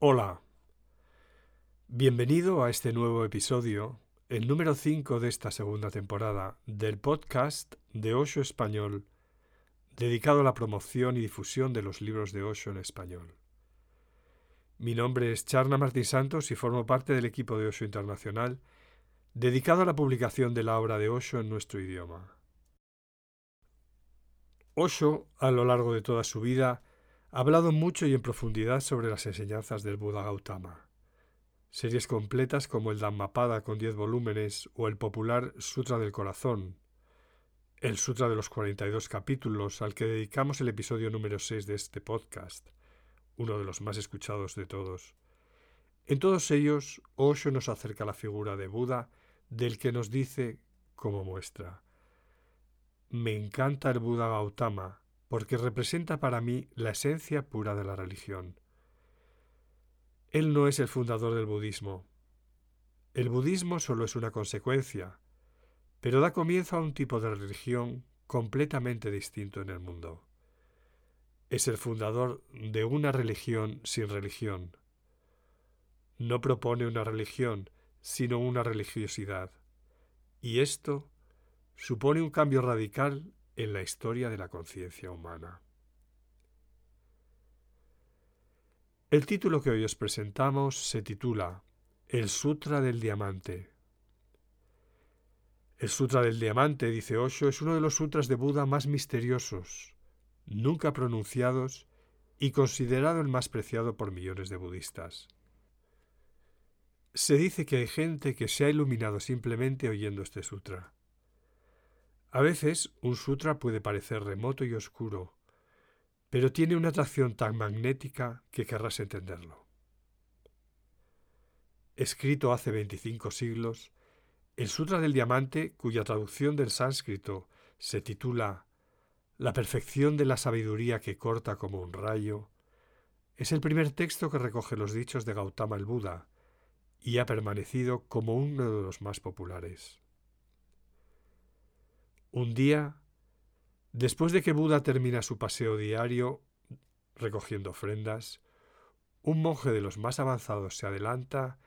Hola, bienvenido a este nuevo episodio, el número 5 de esta segunda temporada del podcast de Osho Español, dedicado a la promoción y difusión de los libros de Osho en español. Mi nombre es Charna Martín Santos y formo parte del equipo de Osho Internacional, dedicado a la publicación de la obra de Osho en nuestro idioma. Osho, a lo largo de toda su vida, ha hablado mucho y en profundidad sobre las enseñanzas del Buda Gautama. Series completas como el Dhammapada con diez volúmenes o el popular Sutra del Corazón, el Sutra de los 42 capítulos al que dedicamos el episodio número 6 de este podcast, uno de los más escuchados de todos. En todos ellos, Osho nos acerca la figura de Buda, del que nos dice, como muestra, me encanta el Buda Gautama, porque representa para mí la esencia pura de la religión. Él no es el fundador del budismo. El budismo solo es una consecuencia, pero da comienzo a un tipo de religión completamente distinto en el mundo. Es el fundador de una religión sin religión. No propone una religión, sino una religiosidad. Y esto supone un cambio radical en la historia de la conciencia humana. El título que hoy os presentamos se titula El Sutra del Diamante. El Sutra del Diamante, dice Osho, es uno de los sutras de Buda más misteriosos, nunca pronunciados y considerado el más preciado por millones de budistas. Se dice que hay gente que se ha iluminado simplemente oyendo este sutra. A veces un sutra puede parecer remoto y oscuro, pero tiene una atracción tan magnética que querrás entenderlo. Escrito hace 25 siglos, el Sutra del Diamante, cuya traducción del sánscrito se titula La perfección de la sabiduría que corta como un rayo, es el primer texto que recoge los dichos de Gautama el Buda y ha permanecido como uno de los más populares. Un día, después de que Buda termina su paseo diario recogiendo ofrendas, un monje de los más avanzados se adelanta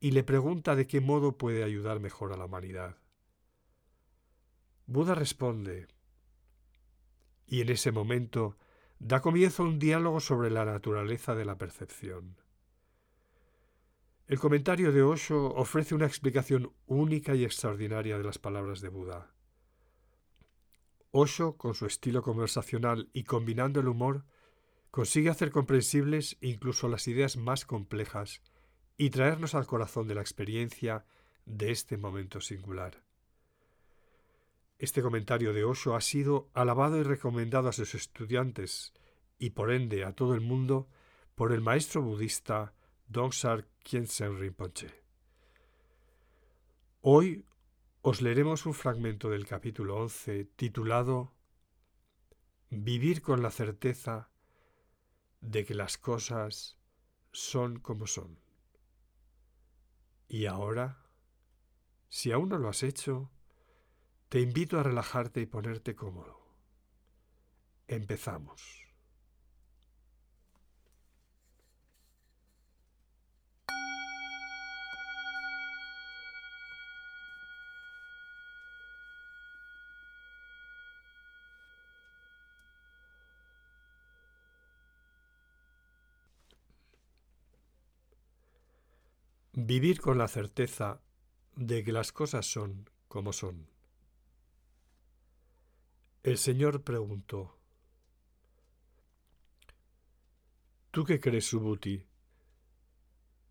y le pregunta de qué modo puede ayudar mejor a la humanidad. Buda responde, y en ese momento da comienzo un diálogo sobre la naturaleza de la percepción. El comentario de Osho ofrece una explicación única y extraordinaria de las palabras de Buda. Osho, con su estilo conversacional y combinando el humor, consigue hacer comprensibles incluso las ideas más complejas y traernos al corazón de la experiencia de este momento singular. Este comentario de Osho ha sido alabado y recomendado a sus estudiantes y por ende a todo el mundo por el maestro budista Dongsar Khyentse Rinpoche. Hoy os leeremos un fragmento del capítulo 11 titulado Vivir con la certeza de que las cosas son como son. Y ahora, si aún no lo has hecho, te invito a relajarte y ponerte cómodo. Empezamos. Vivir con la certeza de que las cosas son como son. El Señor preguntó, ¿Tú qué crees, Subhuti?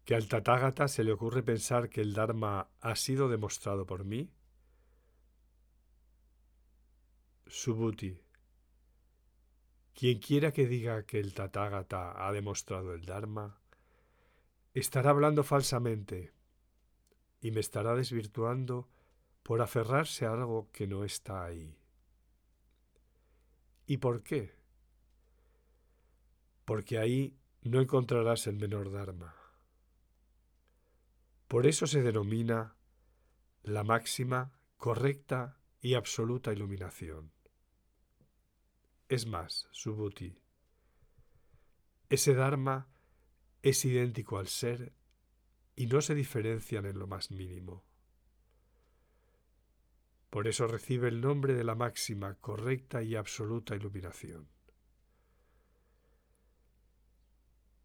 ¿Que al Tathagata se le ocurre pensar que el Dharma ha sido demostrado por mí? Subhuti, quien quiera que diga que el Tathagata ha demostrado el Dharma, estará hablando falsamente y me estará desvirtuando por aferrarse a algo que no está ahí. ¿Y por qué? Porque ahí no encontrarás el menor Dharma. Por eso se denomina la máxima, correcta y absoluta iluminación. Es más, Subhuti, ese Dharma es idéntico al ser y no se diferencian en lo más mínimo. Por eso recibe el nombre de la máxima correcta y absoluta iluminación.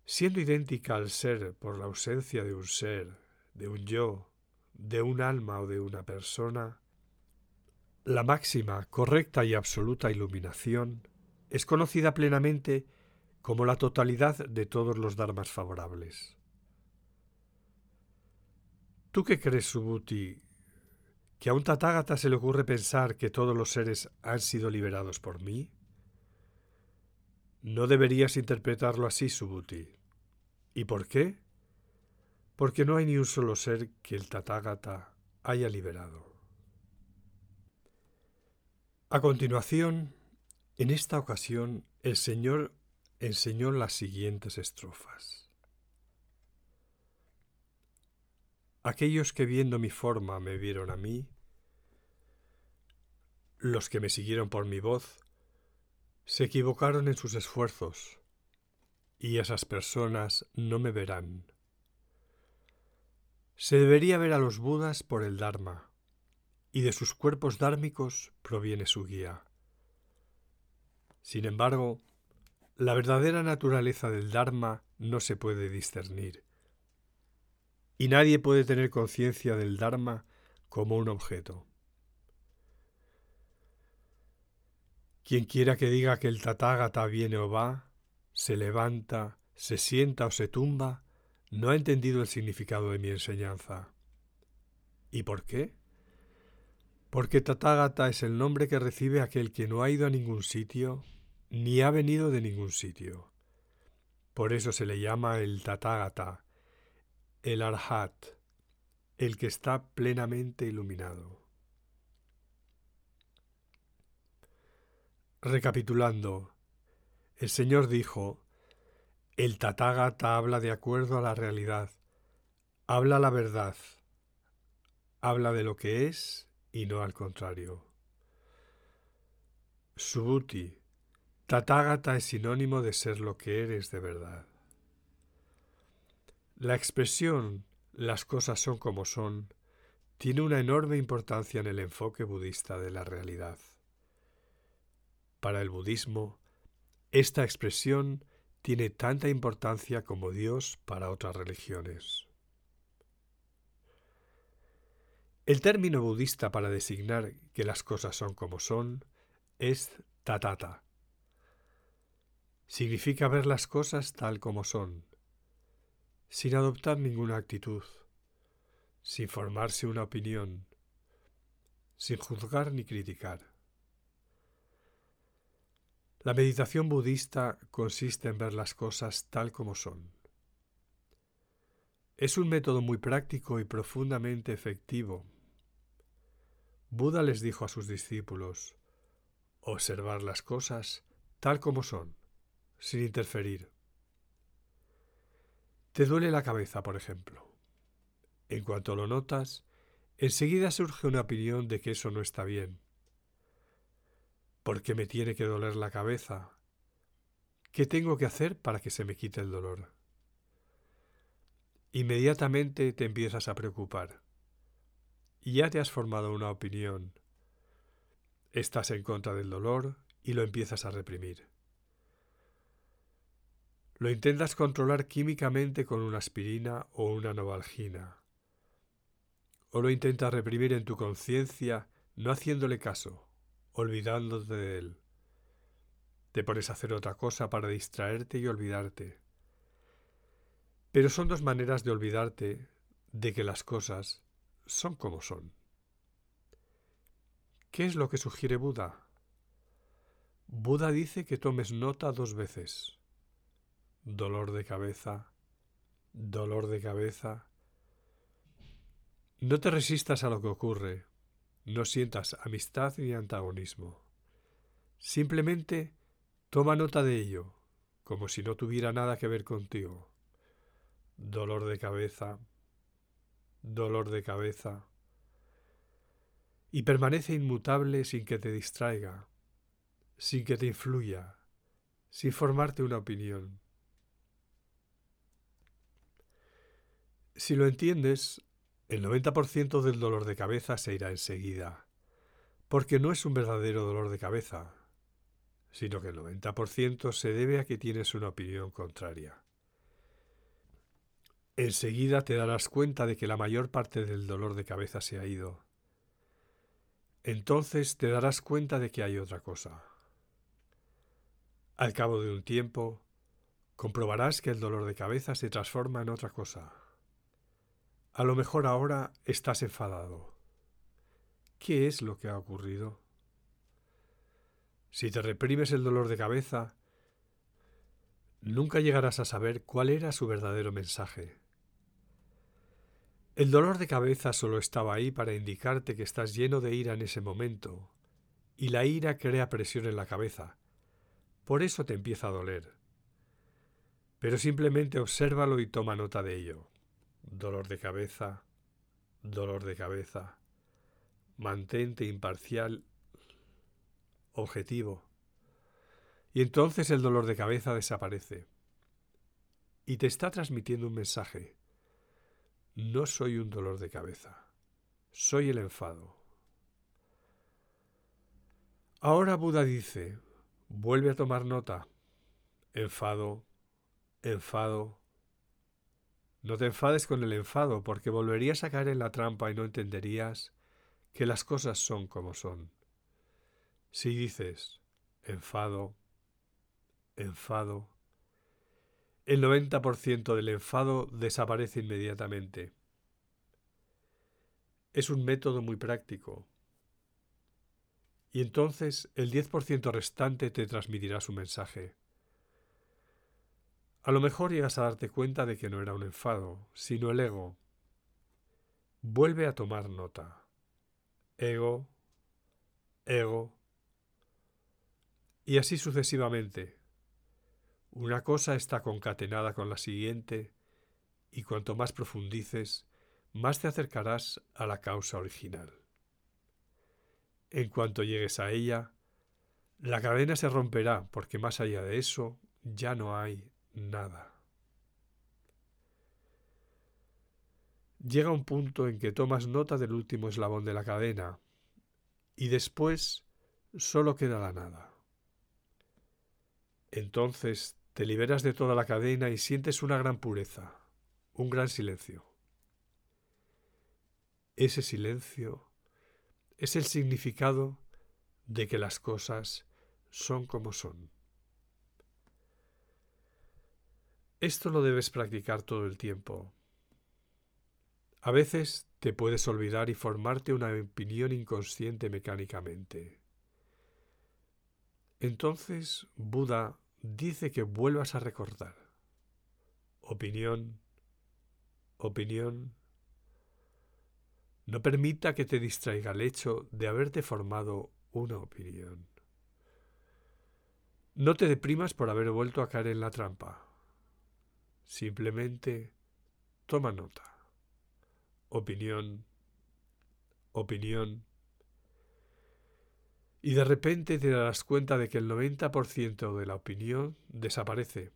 Siendo idéntica al ser por la ausencia de un ser, de un yo, de un alma o de una persona, la máxima correcta y absoluta iluminación es conocida plenamente como la totalidad de todos los dharmas favorables. ¿Tú qué crees, Subhuti, que a un Tathagata se le ocurre pensar que todos los seres han sido liberados por mí? No deberías interpretarlo así, Subhuti. ¿Y por qué? Porque no hay ni un solo ser que el Tathagata haya liberado. A continuación, en esta ocasión, el Señor enseñó las siguientes estrofas. Aquellos que viendo mi forma me vieron a mí, los que me siguieron por mi voz, se equivocaron en sus esfuerzos, y esas personas no me verán. Se debería ver a los Budas por el Dharma, y de sus cuerpos dármicos proviene su guía. Sin embargo, la verdadera naturaleza del Dharma no se puede discernir, y nadie puede tener conciencia del Dharma como un objeto. Quien quiera que diga que el Tathagata viene o va, se levanta, se sienta o se tumba, no ha entendido el significado de mi enseñanza. ¿Y por qué? Porque Tathagata es el nombre que recibe aquel que no ha ido a ningún sitio ni ha venido de ningún sitio. Por eso se le llama el Tathagata, el Arhat, el que está plenamente iluminado. Recapitulando, el Señor dijo, el Tathagata habla de acuerdo a la realidad, habla la verdad, habla de lo que es y no al contrario. Subhuti, Tathagata es sinónimo de ser lo que eres de verdad. La expresión las cosas son como son tiene una enorme importancia en el enfoque budista de la realidad. Para el budismo, esta expresión tiene tanta importancia como Dios para otras religiones. El término budista para designar que las cosas son como son es tatata, Significa ver las cosas tal como son, sin adoptar ninguna actitud, sin formarse una opinión, sin juzgar ni criticar. La meditación budista consiste en ver las cosas tal como son. Es un método muy práctico y profundamente efectivo. Buda les dijo a sus discípulos, observar las cosas tal como son sin interferir. Te duele la cabeza, por ejemplo. En cuanto lo notas, enseguida surge una opinión de que eso no está bien. ¿Por qué me tiene que doler la cabeza? ¿Qué tengo que hacer para que se me quite el dolor? Inmediatamente te empiezas a preocupar. Y ya te has formado una opinión. Estás en contra del dolor y lo empiezas a reprimir. Lo intentas controlar químicamente con una aspirina o una novalgina. O lo intentas reprimir en tu conciencia no haciéndole caso, olvidándote de él. Te pones a hacer otra cosa para distraerte y olvidarte. Pero son dos maneras de olvidarte de que las cosas son como son. ¿Qué es lo que sugiere Buda? Buda dice que tomes nota dos veces dolor de cabeza, dolor de cabeza. No te resistas a lo que ocurre, no sientas amistad ni antagonismo. Simplemente toma nota de ello, como si no tuviera nada que ver contigo. Dolor de cabeza, dolor de cabeza. Y permanece inmutable sin que te distraiga, sin que te influya, sin formarte una opinión. Si lo entiendes, el 90% del dolor de cabeza se irá enseguida, porque no es un verdadero dolor de cabeza, sino que el 90% se debe a que tienes una opinión contraria. Enseguida te darás cuenta de que la mayor parte del dolor de cabeza se ha ido. Entonces te darás cuenta de que hay otra cosa. Al cabo de un tiempo, comprobarás que el dolor de cabeza se transforma en otra cosa. A lo mejor ahora estás enfadado. ¿Qué es lo que ha ocurrido? Si te reprimes el dolor de cabeza, nunca llegarás a saber cuál era su verdadero mensaje. El dolor de cabeza solo estaba ahí para indicarte que estás lleno de ira en ese momento, y la ira crea presión en la cabeza. Por eso te empieza a doler. Pero simplemente obsérvalo y toma nota de ello. Dolor de cabeza, dolor de cabeza. Mantente imparcial objetivo. Y entonces el dolor de cabeza desaparece. Y te está transmitiendo un mensaje. No soy un dolor de cabeza, soy el enfado. Ahora Buda dice, vuelve a tomar nota. Enfado, enfado. No te enfades con el enfado, porque volverías a caer en la trampa y no entenderías que las cosas son como son. Si dices enfado, enfado, el 90% del enfado desaparece inmediatamente. Es un método muy práctico. Y entonces el 10% restante te transmitirá su mensaje. A lo mejor llegas a darte cuenta de que no era un enfado, sino el ego. Vuelve a tomar nota. Ego, ego, y así sucesivamente. Una cosa está concatenada con la siguiente, y cuanto más profundices, más te acercarás a la causa original. En cuanto llegues a ella, la cadena se romperá porque más allá de eso ya no hay nada. Llega un punto en que tomas nota del último eslabón de la cadena y después solo queda la nada. Entonces te liberas de toda la cadena y sientes una gran pureza, un gran silencio. Ese silencio es el significado de que las cosas son como son. Esto lo debes practicar todo el tiempo. A veces te puedes olvidar y formarte una opinión inconsciente mecánicamente. Entonces Buda dice que vuelvas a recordar. Opinión, opinión. No permita que te distraiga el hecho de haberte formado una opinión. No te deprimas por haber vuelto a caer en la trampa. Simplemente toma nota. Opinión, opinión, y de repente te darás cuenta de que el 90% de la opinión desaparece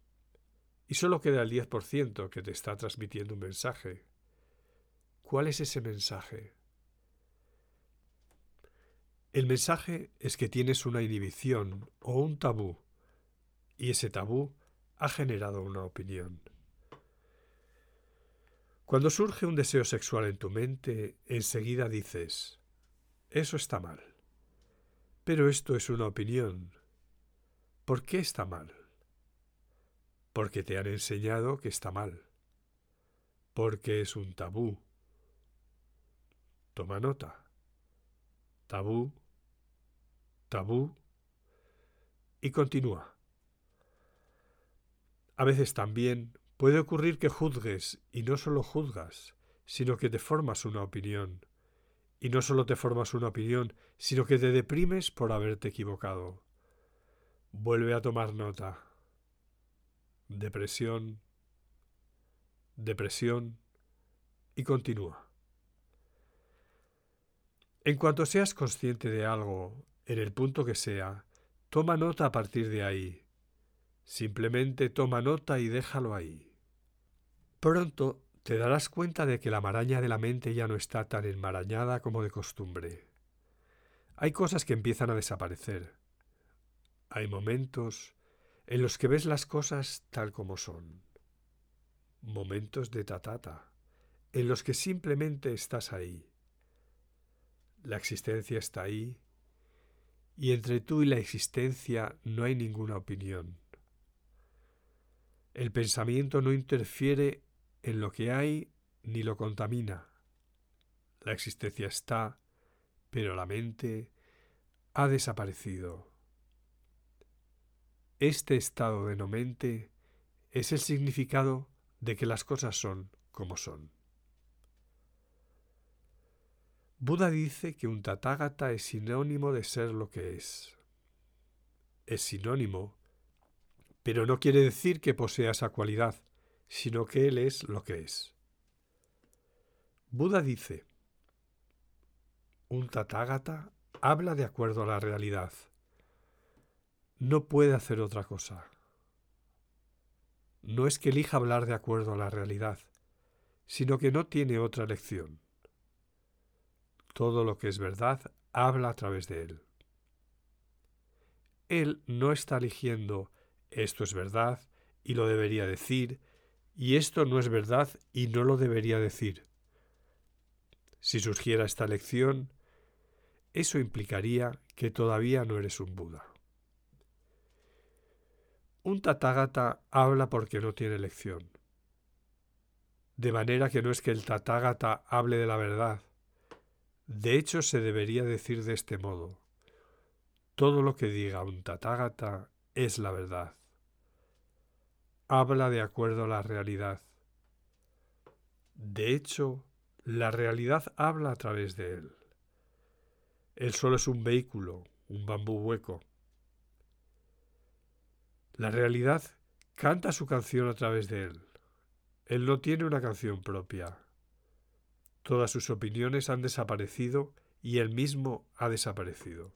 y solo queda el 10% que te está transmitiendo un mensaje. ¿Cuál es ese mensaje? El mensaje es que tienes una inhibición o un tabú y ese tabú ha generado una opinión. Cuando surge un deseo sexual en tu mente, enseguida dices, eso está mal. Pero esto es una opinión. ¿Por qué está mal? Porque te han enseñado que está mal. Porque es un tabú. Toma nota. Tabú, tabú y continúa. A veces también puede ocurrir que juzgues y no solo juzgas, sino que te formas una opinión y no solo te formas una opinión, sino que te deprimes por haberte equivocado. Vuelve a tomar nota. Depresión, depresión y continúa. En cuanto seas consciente de algo, en el punto que sea, toma nota a partir de ahí. Simplemente toma nota y déjalo ahí. Pronto te darás cuenta de que la maraña de la mente ya no está tan enmarañada como de costumbre. Hay cosas que empiezan a desaparecer. Hay momentos en los que ves las cosas tal como son. Momentos de tatata, en los que simplemente estás ahí. La existencia está ahí, y entre tú y la existencia no hay ninguna opinión. El pensamiento no interfiere en lo que hay ni lo contamina. La existencia está, pero la mente ha desaparecido. Este estado de no mente es el significado de que las cosas son como son. Buda dice que un tatágata es sinónimo de ser lo que es. Es sinónimo, pero no quiere decir que posea esa cualidad, sino que él es lo que es. Buda dice, un tatágata habla de acuerdo a la realidad. No puede hacer otra cosa. No es que elija hablar de acuerdo a la realidad, sino que no tiene otra elección. Todo lo que es verdad habla a través de él. Él no está eligiendo esto es verdad y lo debería decir, y esto no es verdad y no lo debería decir. Si surgiera esta elección, eso implicaría que todavía no eres un Buda. Un tatágata habla porque no tiene elección. De manera que no es que el tatágata hable de la verdad. De hecho, se debería decir de este modo. Todo lo que diga un tatágata es la verdad. Habla de acuerdo a la realidad. De hecho, la realidad habla a través de él. Él solo es un vehículo, un bambú hueco. La realidad canta su canción a través de él. Él no tiene una canción propia. Todas sus opiniones han desaparecido y él mismo ha desaparecido.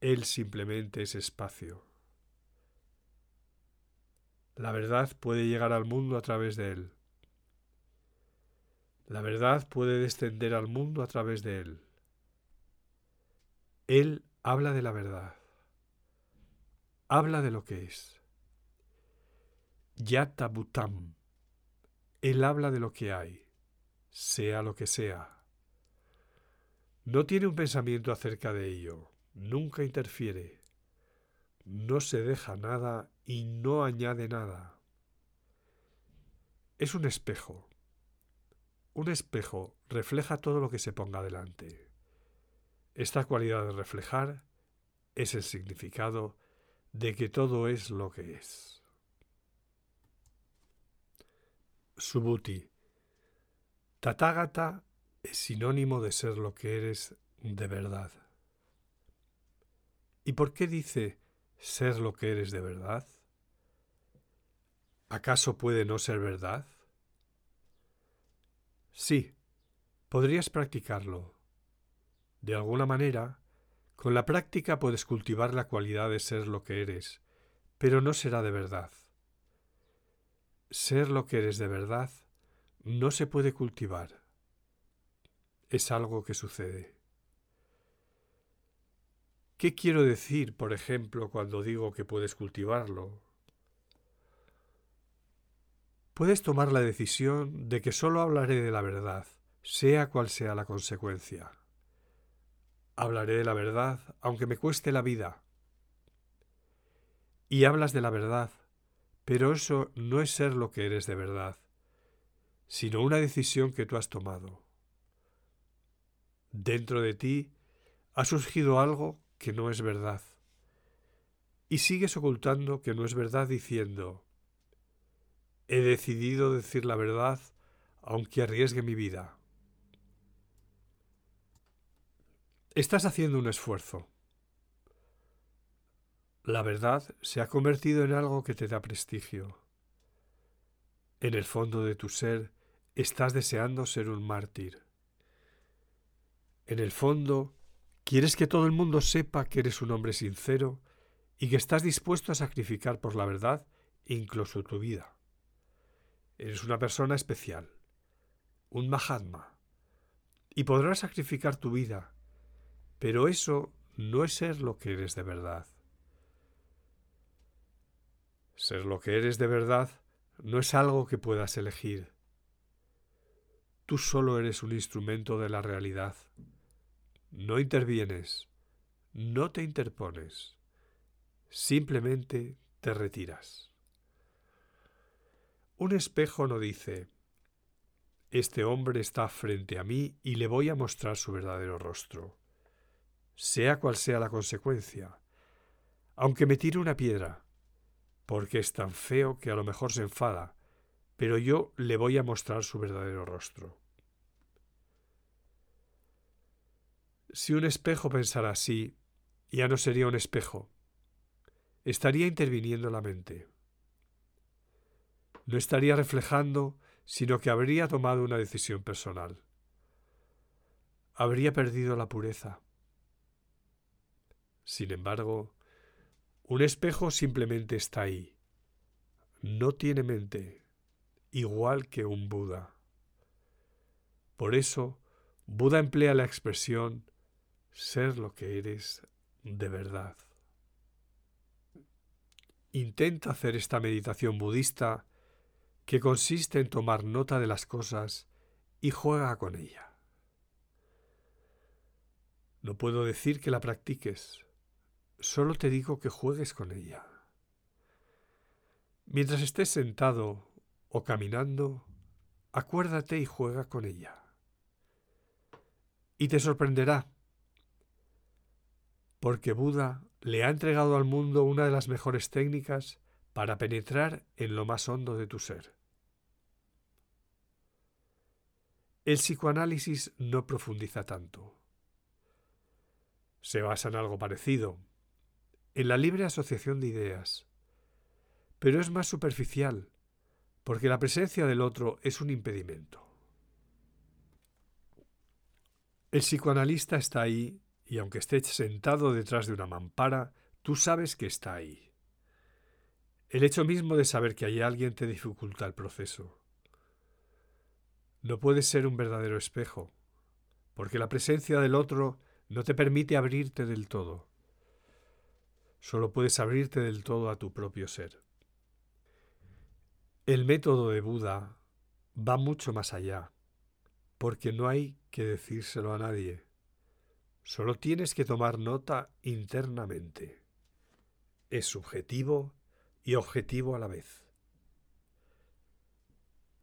Él simplemente es espacio. La verdad puede llegar al mundo a través de él. La verdad puede descender al mundo a través de él. Él habla de la verdad. Habla de lo que es. Yata Butam. Él habla de lo que hay, sea lo que sea. No tiene un pensamiento acerca de ello, nunca interfiere, no se deja nada y no añade nada. Es un espejo un espejo refleja todo lo que se ponga delante. Esta cualidad de reflejar es el significado de que todo es lo que es. Subhuti. Tathagata es sinónimo de ser lo que eres de verdad. ¿Y por qué dice ser lo que eres de verdad? ¿Acaso puede no ser verdad? Sí, podrías practicarlo. De alguna manera, con la práctica puedes cultivar la cualidad de ser lo que eres, pero no será de verdad. Ser lo que eres de verdad no se puede cultivar. Es algo que sucede. ¿Qué quiero decir, por ejemplo, cuando digo que puedes cultivarlo? puedes tomar la decisión de que solo hablaré de la verdad, sea cual sea la consecuencia. Hablaré de la verdad aunque me cueste la vida. Y hablas de la verdad, pero eso no es ser lo que eres de verdad, sino una decisión que tú has tomado. Dentro de ti ha surgido algo que no es verdad. Y sigues ocultando que no es verdad diciendo, He decidido decir la verdad aunque arriesgue mi vida. Estás haciendo un esfuerzo. La verdad se ha convertido en algo que te da prestigio. En el fondo de tu ser estás deseando ser un mártir. En el fondo, quieres que todo el mundo sepa que eres un hombre sincero y que estás dispuesto a sacrificar por la verdad incluso tu vida. Eres una persona especial, un Mahatma, y podrás sacrificar tu vida, pero eso no es ser lo que eres de verdad. Ser lo que eres de verdad no es algo que puedas elegir. Tú solo eres un instrumento de la realidad. No intervienes, no te interpones, simplemente te retiras. Un espejo no dice, este hombre está frente a mí y le voy a mostrar su verdadero rostro, sea cual sea la consecuencia, aunque me tire una piedra, porque es tan feo que a lo mejor se enfada, pero yo le voy a mostrar su verdadero rostro. Si un espejo pensara así, ya no sería un espejo, estaría interviniendo la mente. No estaría reflejando, sino que habría tomado una decisión personal. Habría perdido la pureza. Sin embargo, un espejo simplemente está ahí. No tiene mente, igual que un Buda. Por eso, Buda emplea la expresión ser lo que eres de verdad. Intenta hacer esta meditación budista que consiste en tomar nota de las cosas y juega con ella. No puedo decir que la practiques, Solo te digo que juegues con ella. Mientras estés sentado o caminando, acuérdate y juega con ella. Y te sorprenderá, porque Buda le ha entregado al mundo una de las mejores técnicas para penetrar en lo más hondo de tu ser. El psicoanálisis no profundiza tanto. Se basa en algo parecido, en la libre asociación de ideas. Pero es más superficial, porque la presencia del otro es un impedimento. El psicoanalista está ahí y aunque esté sentado detrás de una mampara, tú sabes que está ahí. El hecho mismo de saber que hay alguien te dificulta el proceso. No puedes ser un verdadero espejo, porque la presencia del otro no te permite abrirte del todo. Solo puedes abrirte del todo a tu propio ser. El método de Buda va mucho más allá, porque no hay que decírselo a nadie. Solo tienes que tomar nota internamente. Es subjetivo y objetivo a la vez.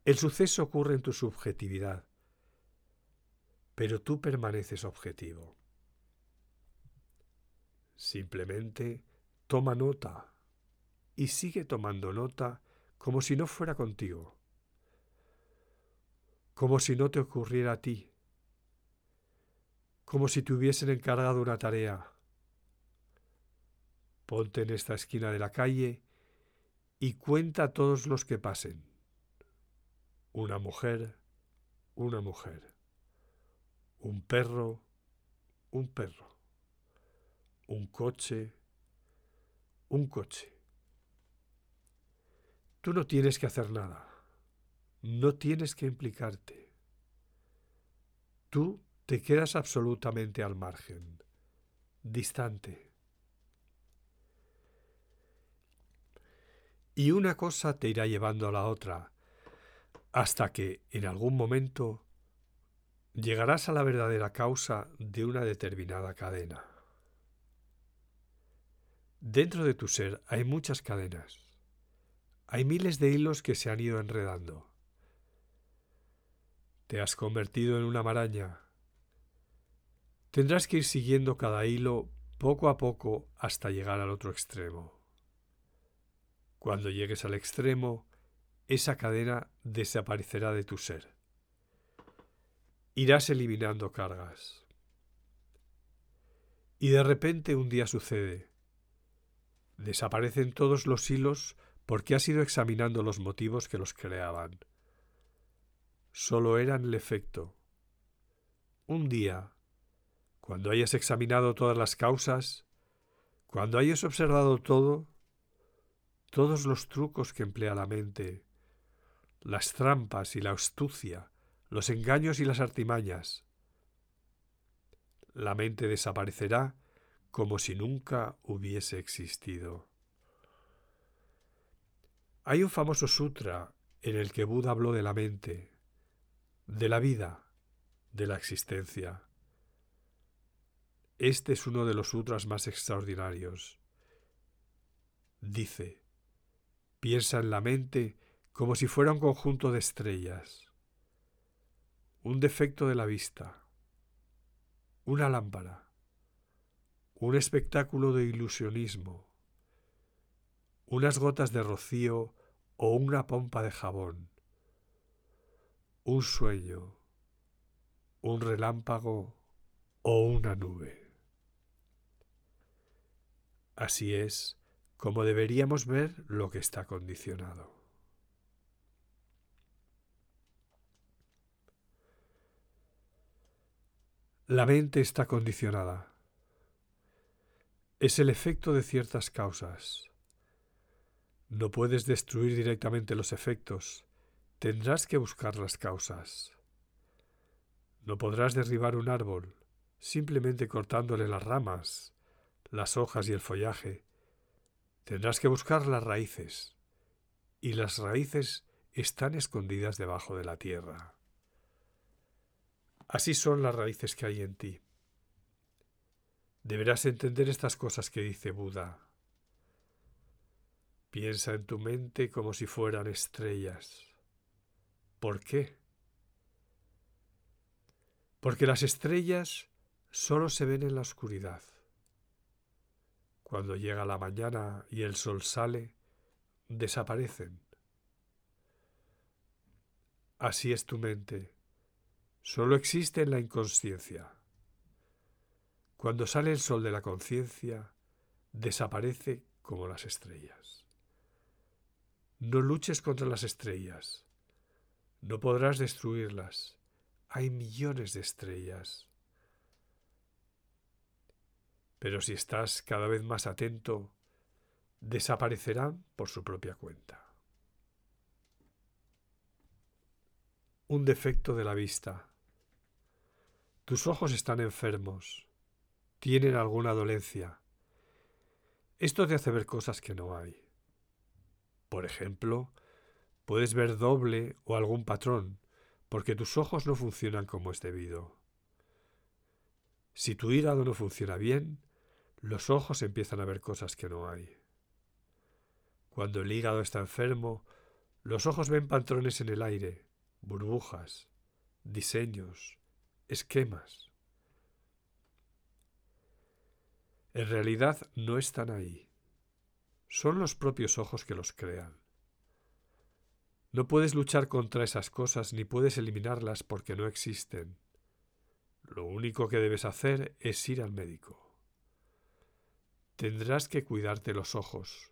El suceso ocurre en tu subjetividad, pero tú permaneces objetivo. Simplemente toma nota y sigue tomando nota como si no fuera contigo, como si no te ocurriera a ti, como si te hubiesen encargado una tarea. Ponte en esta esquina de la calle y cuenta a todos los que pasen. Una mujer, una mujer. Un perro, un perro un coche, un coche. Tú no tienes que hacer nada, no tienes que implicarte. Tú te quedas absolutamente al margen, distante. Y una cosa te irá llevando a la otra, hasta que, en algún momento, llegarás a la verdadera causa de una determinada cadena. Dentro de tu ser hay muchas cadenas. Hay miles de hilos que se han ido enredando. Te has convertido en una maraña. Tendrás que ir siguiendo cada hilo poco a poco hasta llegar al otro extremo. Cuando llegues al extremo, esa cadena desaparecerá de tu ser. Irás eliminando cargas. Y de repente un día sucede Desaparecen todos los hilos porque has ido examinando los motivos que los creaban. Solo eran el efecto. Un día, cuando hayas examinado todas las causas, cuando hayas observado todo, todos los trucos que emplea la mente, las trampas y la astucia, los engaños y las artimañas. La mente desaparecerá como si nunca hubiese existido. Hay un famoso sutra en el que Buda habló de la mente, de la vida, de la existencia. Este es uno de los sutras más extraordinarios. Dice, piensa en la mente como si fuera un conjunto de estrellas, un defecto de la vista, una lámpara, un espectáculo de ilusionismo, unas gotas de rocío o una pompa de jabón, un sueño, un relámpago o una nube. Así es como deberíamos ver lo que está condicionado. La mente está condicionada. Es el efecto de ciertas causas. No puedes destruir directamente los efectos, tendrás que buscar las causas. No podrás derribar un árbol simplemente cortándole las ramas, las hojas y el follaje. Tendrás que buscar las raíces, y las raíces están escondidas debajo de la tierra. Así son las raíces que hay en ti. Deberás entender estas cosas que dice Buda. Piensa en tu mente como si fueran estrellas. ¿Por qué? Porque las estrellas solo se ven en la oscuridad. Cuando llega la mañana y el sol sale, desaparecen. Así es tu mente solo existe en la inconsciencia. Cuando sale el sol de la conciencia, desaparece como las estrellas. No luches contra las estrellas. No podrás destruirlas. Hay millones de estrellas. Pero si estás cada vez más atento, desaparecerán por su propia cuenta. Un defecto de la vista tus ojos están enfermos, tienen alguna dolencia. Esto te hace ver cosas que no hay. Por ejemplo, puedes ver doble o algún patrón, porque tus ojos no funcionan como es debido. Si tu hígado no funciona bien, los ojos empiezan a ver cosas que no hay. Cuando el hígado está enfermo, los ojos ven patrones en el aire, burbujas, diseños, esquemas. En realidad no están ahí. Son los propios ojos que los crean. No puedes luchar contra esas cosas ni puedes eliminarlas porque no existen. Lo único que debes hacer es ir al médico. Tendrás que cuidarte los ojos.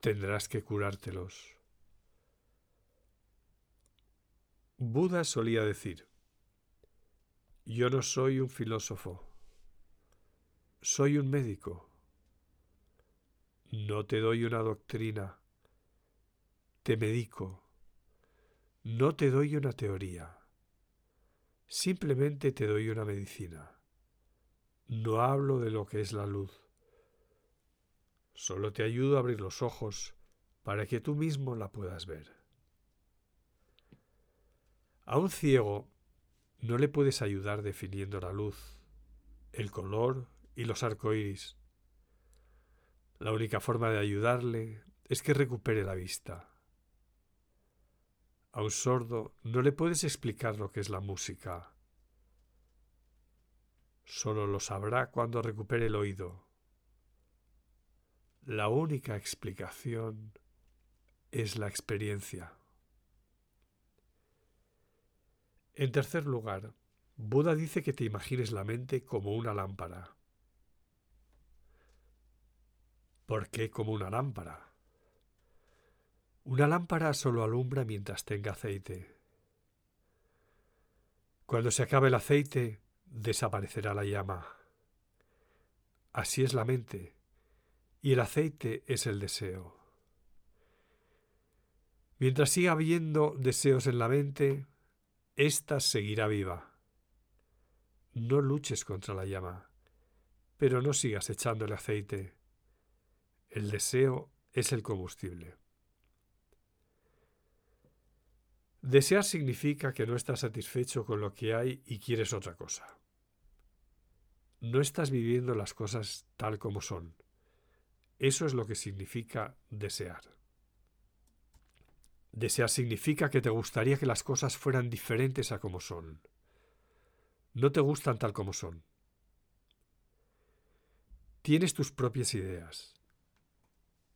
Tendrás que curártelos. Buda solía decir, yo no soy un filósofo, soy un médico. No te doy una doctrina, te medico. No te doy una teoría, simplemente te doy una medicina. No hablo de lo que es la luz. Solo te ayudo a abrir los ojos para que tú mismo la puedas ver. A un ciego no le puedes ayudar definiendo la luz, el color y los arcoíris. La única forma de ayudarle es que recupere la vista. A un sordo no le puedes explicar lo que es la música. Solo lo sabrá cuando recupere el oído. La única explicación es la experiencia. En tercer lugar, Buda dice que te imagines la mente como una lámpara. ¿Por qué como una lámpara? Una lámpara solo alumbra mientras tenga aceite. Cuando se acabe el aceite, desaparecerá la llama. Así es la mente, y el aceite es el deseo. Mientras siga habiendo deseos en la mente, ésta seguirá viva. No luches contra la llama, pero no sigas echándole aceite. El deseo es el combustible. Desear significa que no estás satisfecho con lo que hay y quieres otra cosa. No estás viviendo las cosas tal como son. Eso es lo que significa desear. Desear significa que te gustaría que las cosas fueran diferentes a como son. No te gustan tal como son. Tienes tus propias ideas.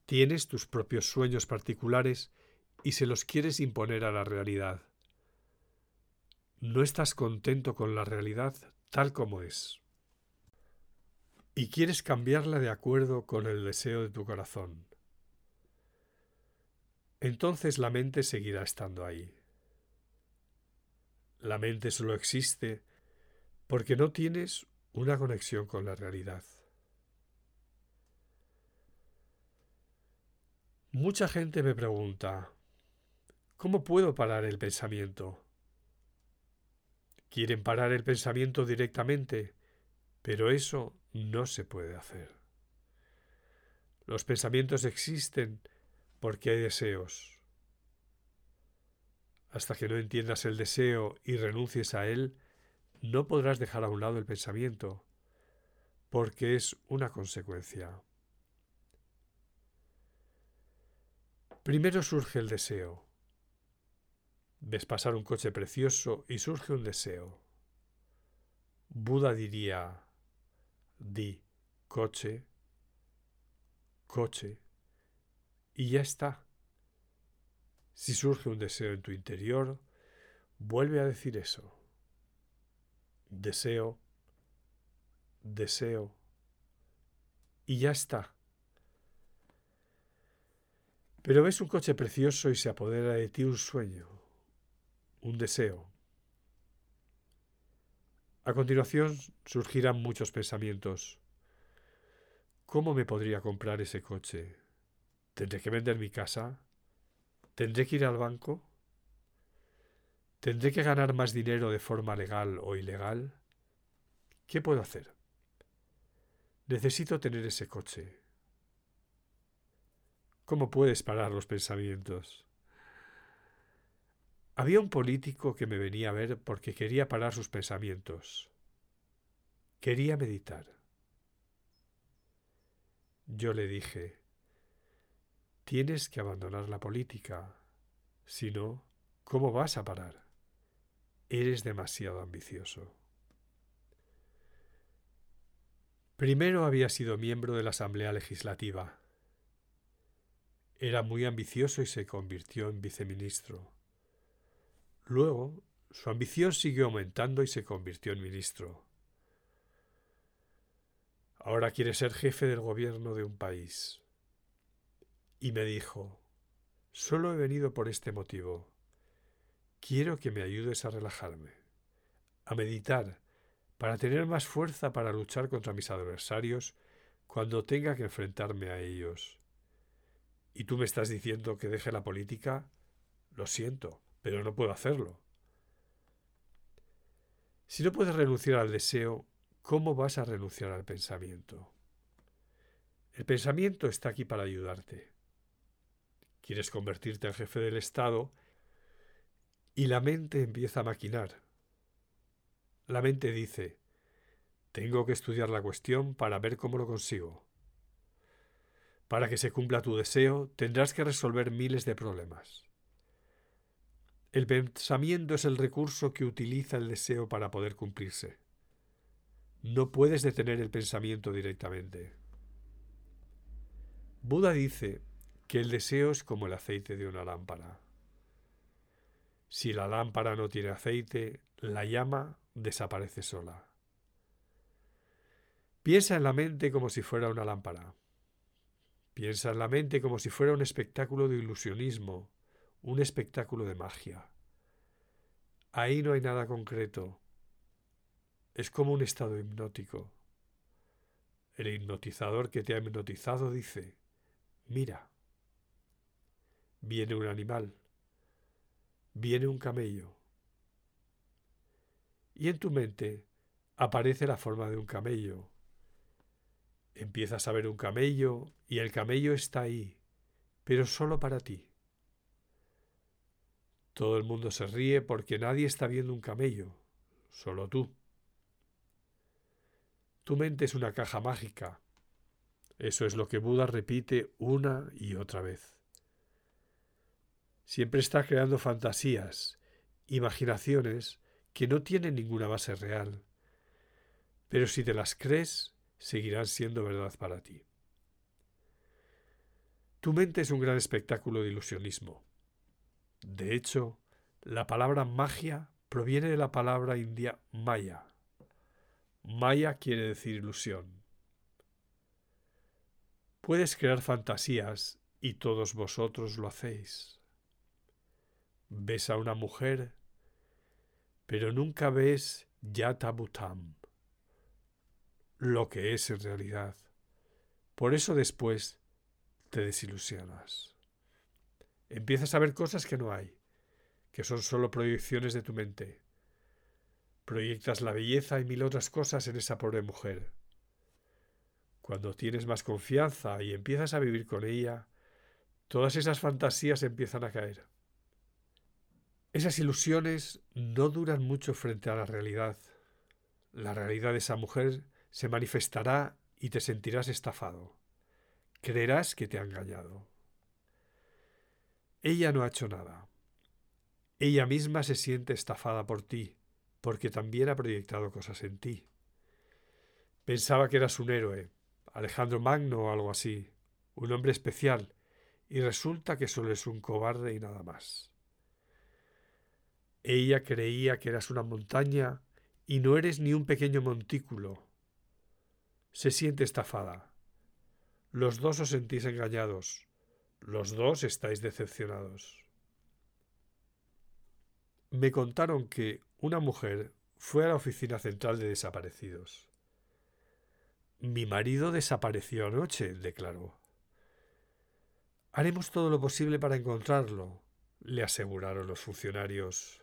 Tienes tus propios sueños particulares y se los quieres imponer a la realidad. No estás contento con la realidad tal como es. Y quieres cambiarla de acuerdo con el deseo de tu corazón. Entonces la mente seguirá estando ahí. La mente solo existe porque no tienes una conexión con la realidad. Mucha gente me pregunta, ¿cómo puedo parar el pensamiento? Quieren parar el pensamiento directamente, pero eso no se puede hacer. Los pensamientos existen porque hay deseos. Hasta que no entiendas el deseo y renuncies a él, no podrás dejar a un lado el pensamiento, porque es una consecuencia. Primero surge el deseo. Ves pasar un coche precioso y surge un deseo. Buda diría, di coche, coche, y ya está. Si surge un deseo en tu interior, vuelve a decir eso. Deseo, deseo, y ya está. Pero ves un coche precioso y se apodera de ti un sueño, un deseo. A continuación surgirán muchos pensamientos. ¿Cómo me podría comprar ese coche? ¿Tendré que vender mi casa? ¿Tendré que ir al banco? ¿Tendré que ganar más dinero de forma legal o ilegal? ¿Qué puedo hacer? Necesito tener ese coche. ¿Cómo puedes parar los pensamientos? Había un político que me venía a ver porque quería parar sus pensamientos. Quería meditar. Yo le dije, tienes que abandonar la política, si no, ¿cómo vas a parar? Eres demasiado ambicioso. Primero había sido miembro de la Asamblea Legislativa era muy ambicioso y se convirtió en viceministro. Luego, su ambición siguió aumentando y se convirtió en ministro. Ahora quiere ser jefe del gobierno de un país. Y me dijo, solo he venido por este motivo. Quiero que me ayudes a relajarme, a meditar, para tener más fuerza para luchar contra mis adversarios cuando tenga que enfrentarme a ellos. ¿Y tú me estás diciendo que deje la política? Lo siento, pero no puedo hacerlo. Si no puedes renunciar al deseo, ¿cómo vas a renunciar al pensamiento? El pensamiento está aquí para ayudarte. Quieres convertirte en jefe del Estado y la mente empieza a maquinar. La mente dice, tengo que estudiar la cuestión para ver cómo lo consigo. Para que se cumpla tu deseo, tendrás que resolver miles de problemas. El pensamiento es el recurso que utiliza el deseo para poder cumplirse. No puedes detener el pensamiento directamente. Buda dice que el deseo es como el aceite de una lámpara. Si la lámpara no tiene aceite, la llama desaparece sola. Piensa en la mente como si fuera una lámpara. Piensa en la mente como si fuera un espectáculo de ilusionismo, un espectáculo de magia. Ahí no hay nada concreto. Es como un estado hipnótico. El hipnotizador que te ha hipnotizado dice, mira, viene un animal, viene un camello. Y en tu mente aparece la forma de un camello. Empiezas a ver un camello y el camello está ahí, pero solo para ti. Todo el mundo se ríe porque nadie está viendo un camello, solo tú. Tu mente es una caja mágica. Eso es lo que Buda repite una y otra vez. Siempre está creando fantasías, imaginaciones que no tienen ninguna base real. Pero si te las crees, seguirán siendo verdad para ti. Tu mente es un gran espectáculo de ilusionismo. De hecho, la palabra magia proviene de la palabra india maya, Maya quiere decir ilusión. Puedes crear fantasías y todos vosotros lo hacéis. Ves a una mujer, pero nunca ves Yatabutam, lo que es en realidad. Por eso después te desilusionas. Empiezas a ver cosas que no hay, que son solo proyecciones de tu mente. Proyectas la belleza y mil otras cosas en esa pobre mujer. Cuando tienes más confianza y empiezas a vivir con ella, todas esas fantasías empiezan a caer. Esas ilusiones no duran mucho frente a la realidad. La realidad de esa mujer se manifestará y te sentirás estafado. Creerás que te ha engañado. Ella no ha hecho nada. Ella misma se siente estafada por ti porque también ha proyectado cosas en ti. Pensaba que eras un héroe, Alejandro Magno o algo así, un hombre especial, y resulta que solo es un cobarde y nada más. Ella creía que eras una montaña y no eres ni un pequeño montículo. Se siente estafada. Los dos os sentís engañados. Los dos estáis decepcionados. Me contaron que una mujer fue a la oficina central de desaparecidos. Mi marido desapareció anoche, declaró. Haremos todo lo posible para encontrarlo, le aseguraron los funcionarios.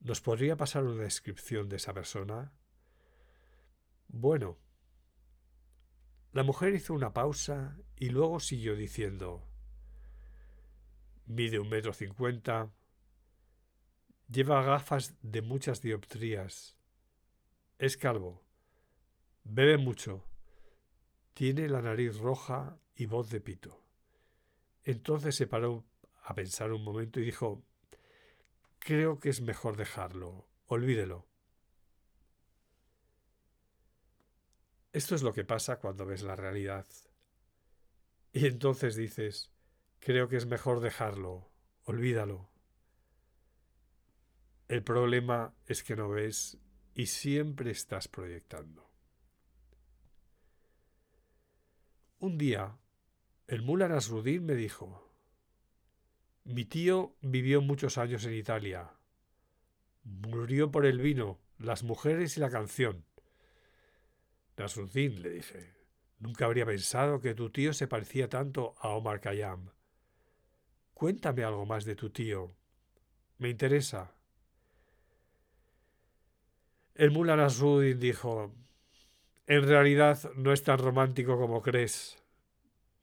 ¿Nos podría pasar una descripción de esa persona? Bueno. La mujer hizo una pausa y luego siguió diciendo Mide un metro cincuenta, Lleva gafas de muchas dioptrías. Es calvo. Bebe mucho. Tiene la nariz roja y voz de pito. Entonces se paró a pensar un momento y dijo Creo que es mejor dejarlo. Olvídelo. Esto es lo que pasa cuando ves la realidad. Y entonces dices Creo que es mejor dejarlo. Olvídalo. El problema es que no ves y siempre estás proyectando. Un día, el mula Nasruddin me dijo, mi tío vivió muchos años en Italia. Murió por el vino, las mujeres y la canción. Nasruddin, le dije, nunca habría pensado que tu tío se parecía tanto a Omar Khayyam. Cuéntame algo más de tu tío. Me interesa. El Mullah Nasruddin dijo, en realidad no es tan romántico como crees.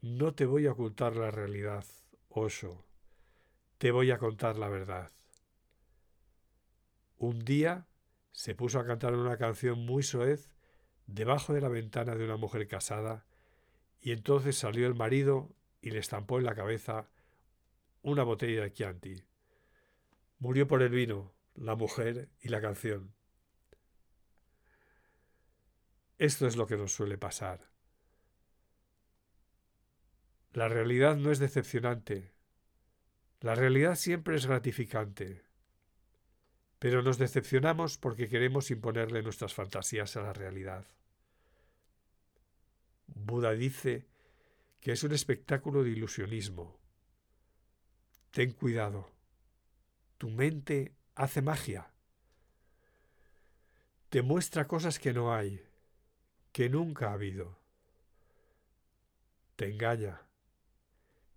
No te voy a ocultar la realidad, Osho. Te voy a contar la verdad. Un día se puso a cantar una canción muy soez debajo de la ventana de una mujer casada y entonces salió el marido y le estampó en la cabeza una botella de Chianti. Murió por el vino, la mujer y la canción. Esto es lo que nos suele pasar. La realidad no es decepcionante. La realidad siempre es gratificante. Pero nos decepcionamos porque queremos imponerle nuestras fantasías a la realidad. Buda dice que es un espectáculo de ilusionismo. Ten cuidado. Tu mente hace magia. Te muestra cosas que no hay que nunca ha habido. Te engaña.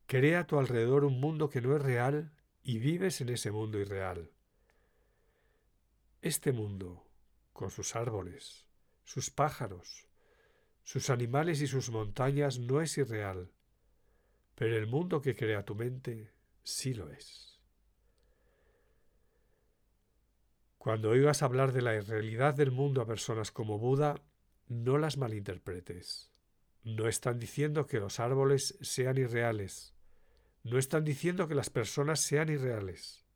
Crea a tu alrededor un mundo que no es real y vives en ese mundo irreal. Este mundo, con sus árboles, sus pájaros, sus animales y sus montañas, no es irreal, pero el mundo que crea tu mente sí lo es. Cuando oigas hablar de la irrealidad del mundo a personas como Buda, no las malinterpretes. No están diciendo que los árboles sean irreales. No están diciendo que las personas sean irreales.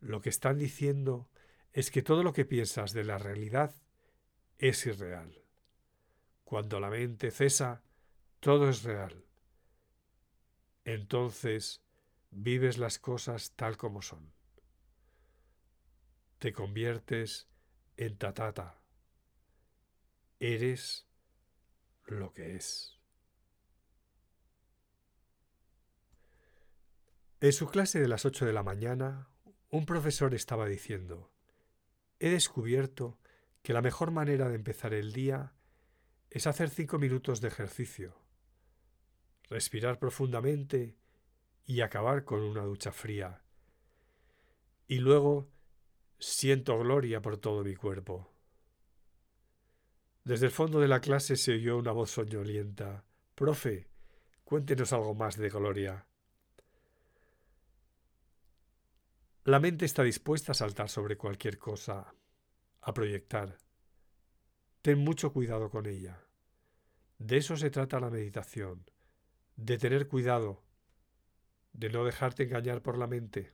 Lo que están diciendo es que todo lo que piensas de la realidad es irreal. Cuando la mente cesa, todo es real. Entonces vives las cosas tal como son. Te conviertes en tatata. Eres lo que es. En su clase de las ocho de la mañana, un profesor estaba diciendo, he descubierto que la mejor manera de empezar el día es hacer cinco minutos de ejercicio, respirar profundamente y acabar con una ducha fría. Y luego siento gloria por todo mi cuerpo. Desde el fondo de la clase se oyó una voz soñolienta. Profe, cuéntenos algo más de gloria. La mente está dispuesta a saltar sobre cualquier cosa, a proyectar. Ten mucho cuidado con ella. De eso se trata la meditación, de tener cuidado, de no dejarte engañar por la mente.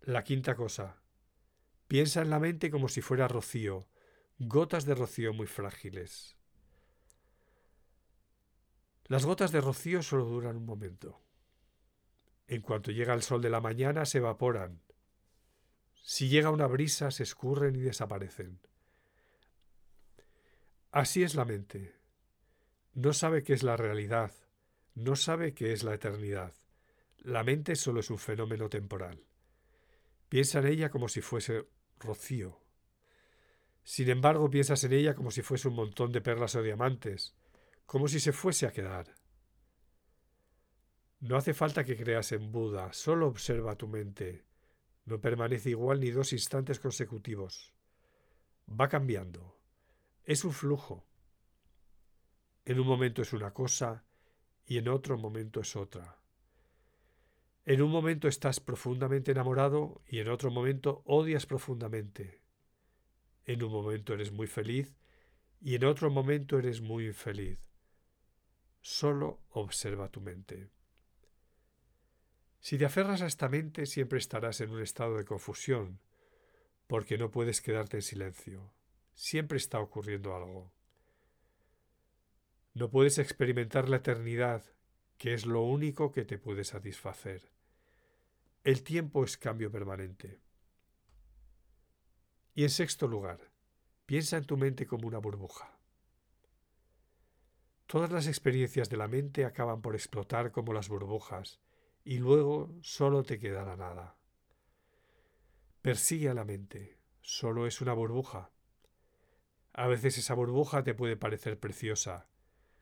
La quinta cosa. Piensa en la mente como si fuera rocío, gotas de rocío muy frágiles. Las gotas de rocío solo duran un momento. En cuanto llega el sol de la mañana se evaporan. Si llega una brisa se escurren y desaparecen. Así es la mente. No sabe qué es la realidad, no sabe qué es la eternidad. La mente solo es un fenómeno temporal. Piensa en ella como si fuese rocío. Sin embargo, piensas en ella como si fuese un montón de perlas o diamantes, como si se fuese a quedar. No hace falta que creas en Buda, solo observa tu mente. No permanece igual ni dos instantes consecutivos. Va cambiando. Es un flujo. En un momento es una cosa y en otro momento es otra. En un momento estás profundamente enamorado y en otro momento odias profundamente. En un momento eres muy feliz y en otro momento eres muy infeliz. Solo observa tu mente. Si te aferras a esta mente siempre estarás en un estado de confusión, porque no puedes quedarte en silencio. Siempre está ocurriendo algo. No puedes experimentar la eternidad, que es lo único que te puede satisfacer. El tiempo es cambio permanente. Y en sexto lugar, piensa en tu mente como una burbuja. Todas las experiencias de la mente acaban por explotar como las burbujas, y luego solo te queda la nada. Persigue a la mente, solo es una burbuja. A veces esa burbuja te puede parecer preciosa.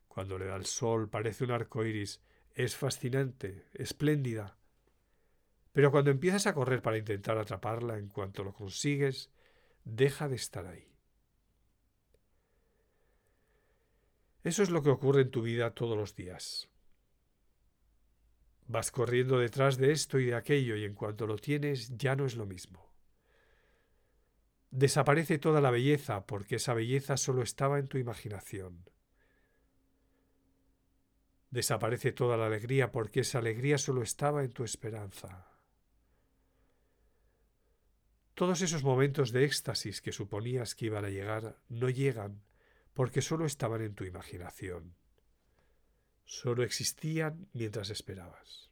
Cuando le da el sol parece un arco iris, es fascinante, espléndida. Pero cuando empiezas a correr para intentar atraparla en cuanto lo consigues, deja de estar ahí. Eso es lo que ocurre en tu vida todos los días. Vas corriendo detrás de esto y de aquello y en cuanto lo tienes ya no es lo mismo. Desaparece toda la belleza porque esa belleza solo estaba en tu imaginación. Desaparece toda la alegría porque esa alegría solo estaba en tu esperanza. Todos esos momentos de éxtasis que suponías que iban a llegar no llegan porque solo estaban en tu imaginación solo existían mientras esperabas.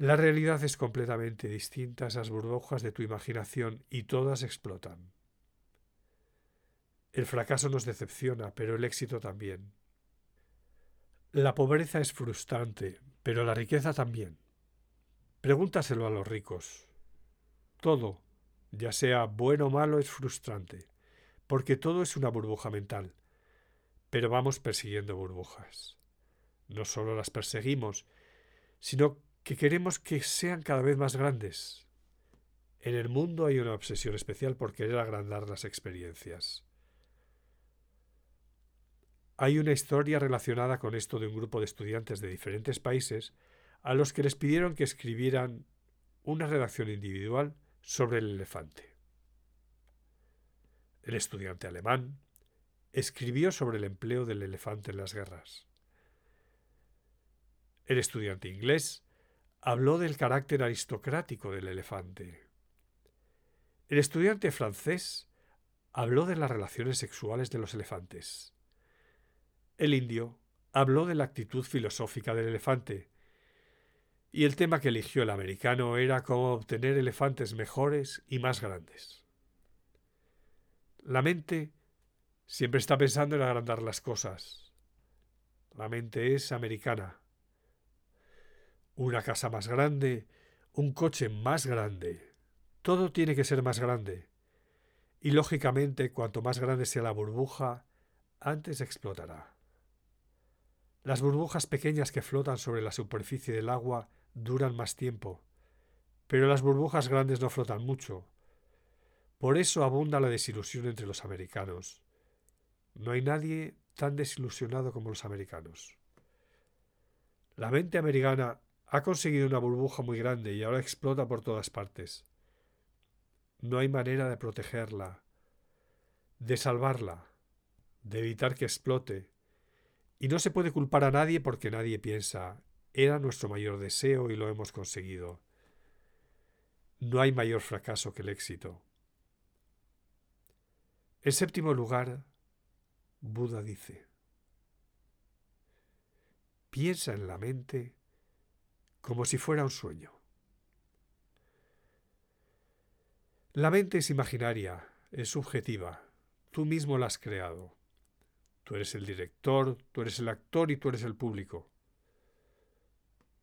La realidad es completamente distinta a esas burbujas de tu imaginación y todas explotan. El fracaso nos decepciona, pero el éxito también. La pobreza es frustrante, pero la riqueza también. Pregúntaselo a los ricos. Todo, ya sea bueno o malo, es frustrante, porque todo es una burbuja mental pero vamos persiguiendo burbujas. No solo las perseguimos, sino que queremos que sean cada vez más grandes. En el mundo hay una obsesión especial por querer agrandar las experiencias. Hay una historia relacionada con esto de un grupo de estudiantes de diferentes países a los que les pidieron que escribieran una redacción individual sobre el elefante. El estudiante alemán escribió sobre el empleo del elefante en las guerras. El estudiante inglés habló del carácter aristocrático del elefante. El estudiante francés habló de las relaciones sexuales de los elefantes. El indio habló de la actitud filosófica del elefante. Y el tema que eligió el americano era cómo obtener elefantes mejores y más grandes. La mente siempre está pensando en agrandar las cosas. La mente es americana. Una casa más grande, un coche más grande. Todo tiene que ser más grande. Y lógicamente, cuanto más grande sea la burbuja, antes explotará. Las burbujas pequeñas que flotan sobre la superficie del agua duran más tiempo, pero las burbujas grandes no flotan mucho. Por eso abunda la desilusión entre los americanos. No hay nadie tan desilusionado como los americanos. La mente americana ha conseguido una burbuja muy grande y ahora explota por todas partes. No hay manera de protegerla, de salvarla, de evitar que explote, y no se puede culpar a nadie porque nadie piensa, era nuestro mayor deseo y lo hemos conseguido. No hay mayor fracaso que el éxito. En séptimo lugar, Buda dice, piensa en la mente como si fuera un sueño. La mente es imaginaria, es subjetiva, tú mismo la has creado. Tú eres el director, tú eres el actor y tú eres el público.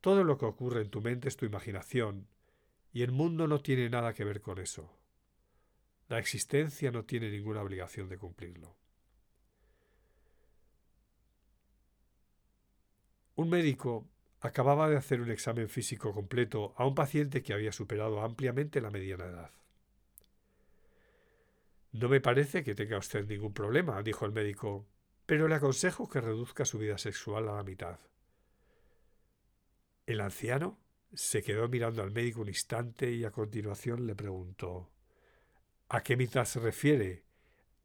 Todo lo que ocurre en tu mente es tu imaginación, y el mundo no tiene nada que ver con eso. La existencia no tiene ninguna obligación de cumplirlo. Un médico acababa de hacer un examen físico completo a un paciente que había superado ampliamente la mediana edad. No me parece que tenga usted ningún problema, dijo el médico pero le aconsejo que reduzca su vida sexual a la mitad. El anciano se quedó mirando al médico un instante y a continuación le preguntó ¿A qué mitad se refiere?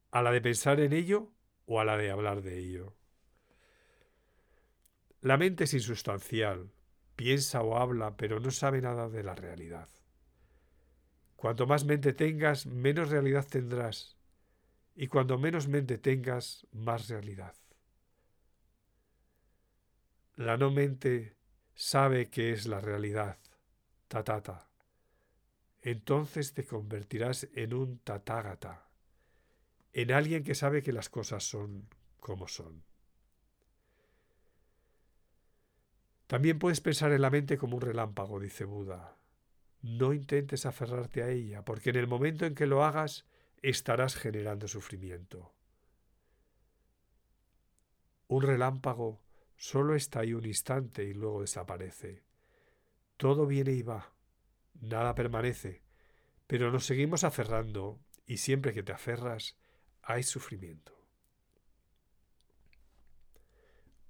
¿A la de pensar en ello o a la de hablar de ello? La mente es insustancial, piensa o habla, pero no sabe nada de la realidad. Cuanto más mente tengas, menos realidad tendrás, y cuando menos mente tengas, más realidad. La no mente sabe que es la realidad, tatata. Entonces te convertirás en un tatágata, en alguien que sabe que las cosas son como son. También puedes pensar en la mente como un relámpago, dice Buda. No intentes aferrarte a ella, porque en el momento en que lo hagas, estarás generando sufrimiento. Un relámpago solo está ahí un instante y luego desaparece. Todo viene y va, nada permanece, pero nos seguimos aferrando y siempre que te aferras hay sufrimiento.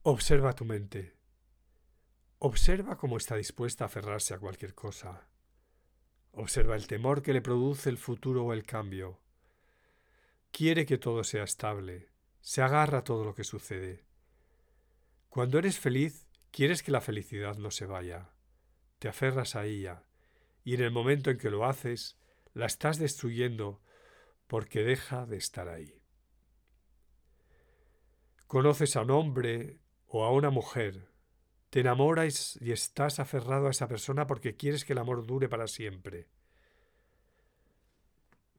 Observa tu mente. Observa cómo está dispuesta a aferrarse a cualquier cosa. Observa el temor que le produce el futuro o el cambio quiere que todo sea estable, se agarra a todo lo que sucede. Cuando eres feliz, quieres que la felicidad no se vaya, te aferras a ella, y en el momento en que lo haces, la estás destruyendo porque deja de estar ahí. Conoces a un hombre o a una mujer, te enamoras y estás aferrado a esa persona porque quieres que el amor dure para siempre.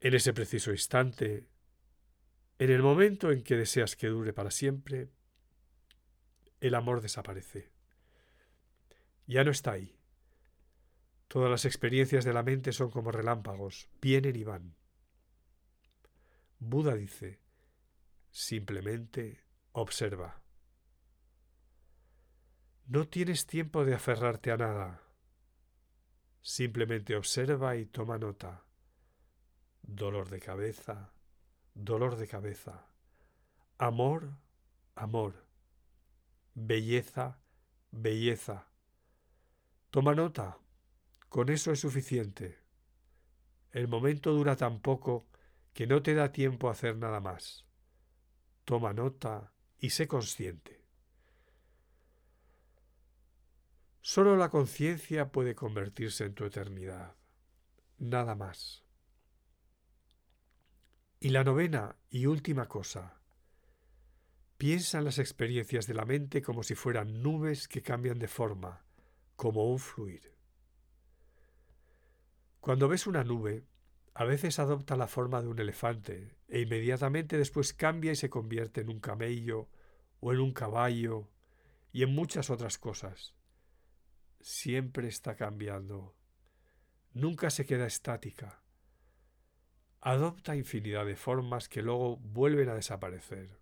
En ese preciso instante, en el momento en que deseas que dure para siempre, el amor desaparece. Ya no está ahí. Todas las experiencias de la mente son como relámpagos, vienen y van. Buda dice, simplemente observa. No tienes tiempo de aferrarte a nada. Simplemente observa y toma nota. Dolor de cabeza, dolor de cabeza. Amor, amor. Belleza, belleza. Toma nota. Con eso es suficiente. El momento dura tan poco que no te da tiempo a hacer nada más. Toma nota y sé consciente. Solo la conciencia puede convertirse en tu eternidad. Nada más. Y la novena y última cosa. Piensa en las experiencias de la mente como si fueran nubes que cambian de forma, como un fluir. Cuando ves una nube, a veces adopta la forma de un elefante e inmediatamente después cambia y se convierte en un camello o en un caballo y en muchas otras cosas siempre está cambiando. Nunca se queda estática. Adopta infinidad de formas que luego vuelven a desaparecer.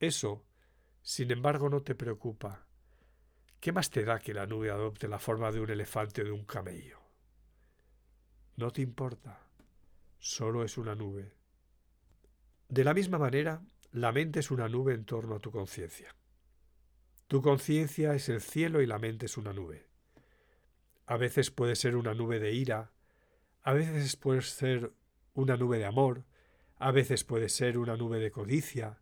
Eso, sin embargo, no te preocupa. ¿Qué más te da que la nube adopte la forma de un elefante o de un camello? No te importa. Solo es una nube. De la misma manera, la mente es una nube en torno a tu conciencia. Tu conciencia es el cielo y la mente es una nube. A veces puede ser una nube de ira, a veces puede ser una nube de amor, a veces puede ser una nube de codicia,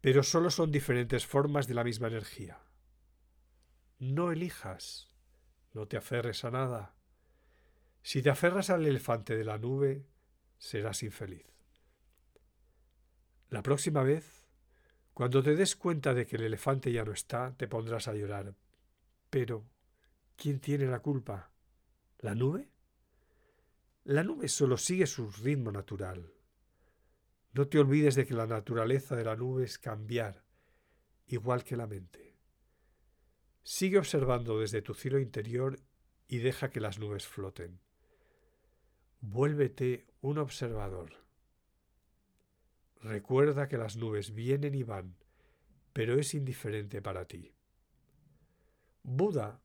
pero solo son diferentes formas de la misma energía. No elijas, no te aferres a nada. Si te aferras al elefante de la nube, serás infeliz. La próxima vez cuando te des cuenta de que el elefante ya no está, te pondrás a llorar. Pero, ¿quién tiene la culpa? ¿La nube? La nube solo sigue su ritmo natural. No te olvides de que la naturaleza de la nube es cambiar, igual que la mente. Sigue observando desde tu cielo interior y deja que las nubes floten. Vuélvete un observador. Recuerda que las nubes vienen y van, pero es indiferente para ti. Buda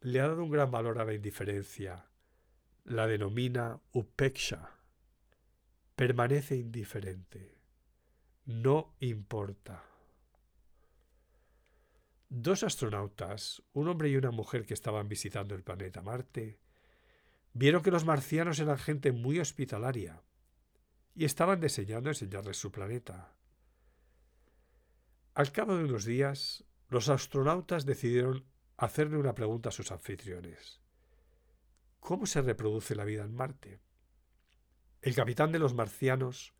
le ha dado un gran valor a la indiferencia. La denomina upeksha. Permanece indiferente. No importa. Dos astronautas, un hombre y una mujer que estaban visitando el planeta Marte, vieron que los marcianos eran gente muy hospitalaria y estaban diseñando enseñarles su planeta. Al cabo de unos días, los astronautas decidieron hacerle una pregunta a sus anfitriones. ¿Cómo se reproduce la vida en Marte? El capitán de los marcianos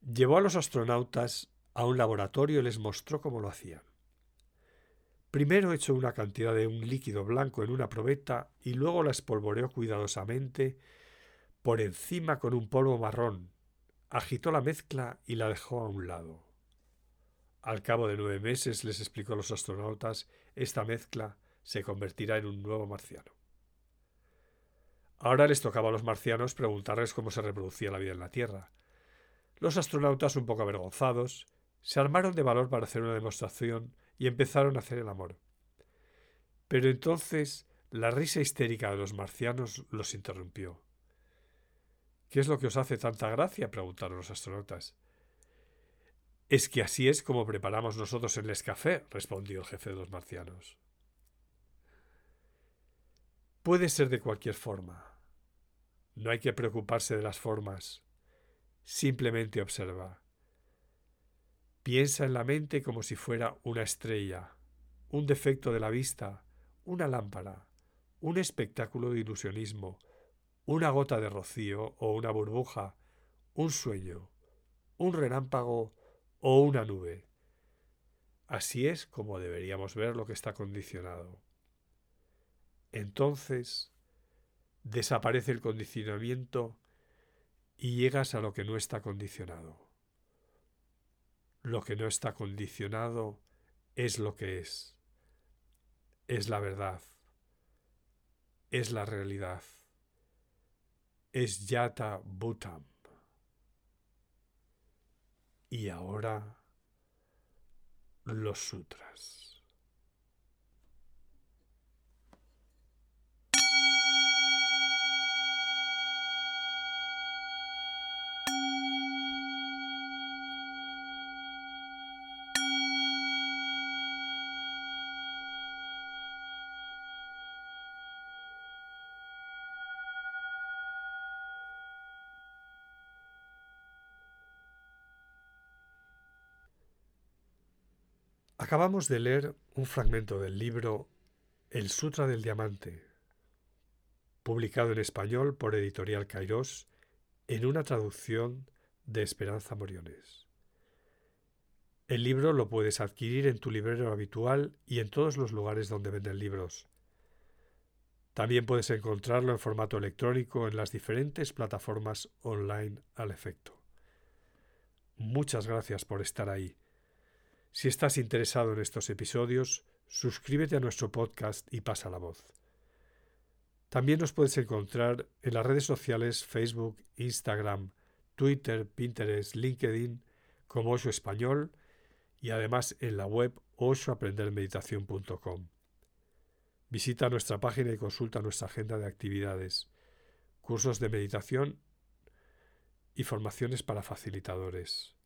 llevó a los astronautas a un laboratorio y les mostró cómo lo hacían. Primero echó una cantidad de un líquido blanco en una probeta y luego la espolvoreó cuidadosamente por encima con un polvo marrón, agitó la mezcla y la dejó a un lado. Al cabo de nueve meses, les explicó a los astronautas, esta mezcla se convertirá en un nuevo marciano. Ahora les tocaba a los marcianos preguntarles cómo se reproducía la vida en la Tierra. Los astronautas, un poco avergonzados, se armaron de valor para hacer una demostración y empezaron a hacer el amor. Pero entonces la risa histérica de los marcianos los interrumpió. ¿Qué es lo que os hace tanta gracia? preguntaron los astronautas. Es que así es como preparamos nosotros el escafé, respondió el jefe de los marcianos. Puede ser de cualquier forma. No hay que preocuparse de las formas. Simplemente observa. Piensa en la mente como si fuera una estrella, un defecto de la vista, una lámpara, un espectáculo de ilusionismo, una gota de rocío o una burbuja, un sueño, un relámpago o una nube. Así es como deberíamos ver lo que está condicionado. Entonces desaparece el condicionamiento y llegas a lo que no está condicionado. Lo que no está condicionado es lo que es. Es la verdad. Es la realidad es Yata Bhutam. Y ahora los sutras. Acabamos de leer un fragmento del libro El Sutra del Diamante, publicado en español por Editorial Kairos en una traducción de Esperanza Moriones. El libro lo puedes adquirir en tu librero habitual y en todos los lugares donde venden libros. También puedes encontrarlo en formato electrónico en las diferentes plataformas online al efecto. Muchas gracias por estar ahí. Si estás interesado en estos episodios, suscríbete a nuestro podcast y pasa la voz. También nos puedes encontrar en las redes sociales Facebook, Instagram, Twitter, Pinterest, LinkedIn como Osho Español y además en la web oshoaprendermeditación.com. Visita nuestra página y consulta nuestra agenda de actividades, cursos de meditación y formaciones para facilitadores.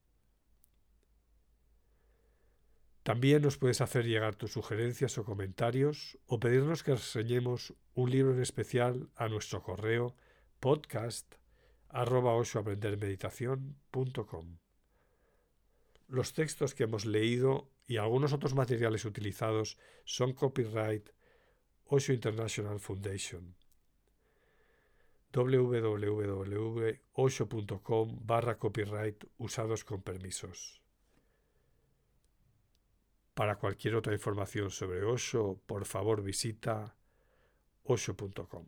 También nos puedes hacer llegar tus sugerencias o comentarios o pedirnos que reseñemos un libro en especial a nuestro correo podcast Los textos que hemos leído y algunos otros materiales utilizados son copyright Osho International Foundation www.osho.com barra copyright usados con permisos. Para cualquier otra información sobre Osho, por favor visita osho.com.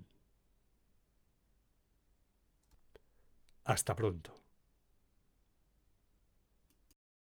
Hasta pronto.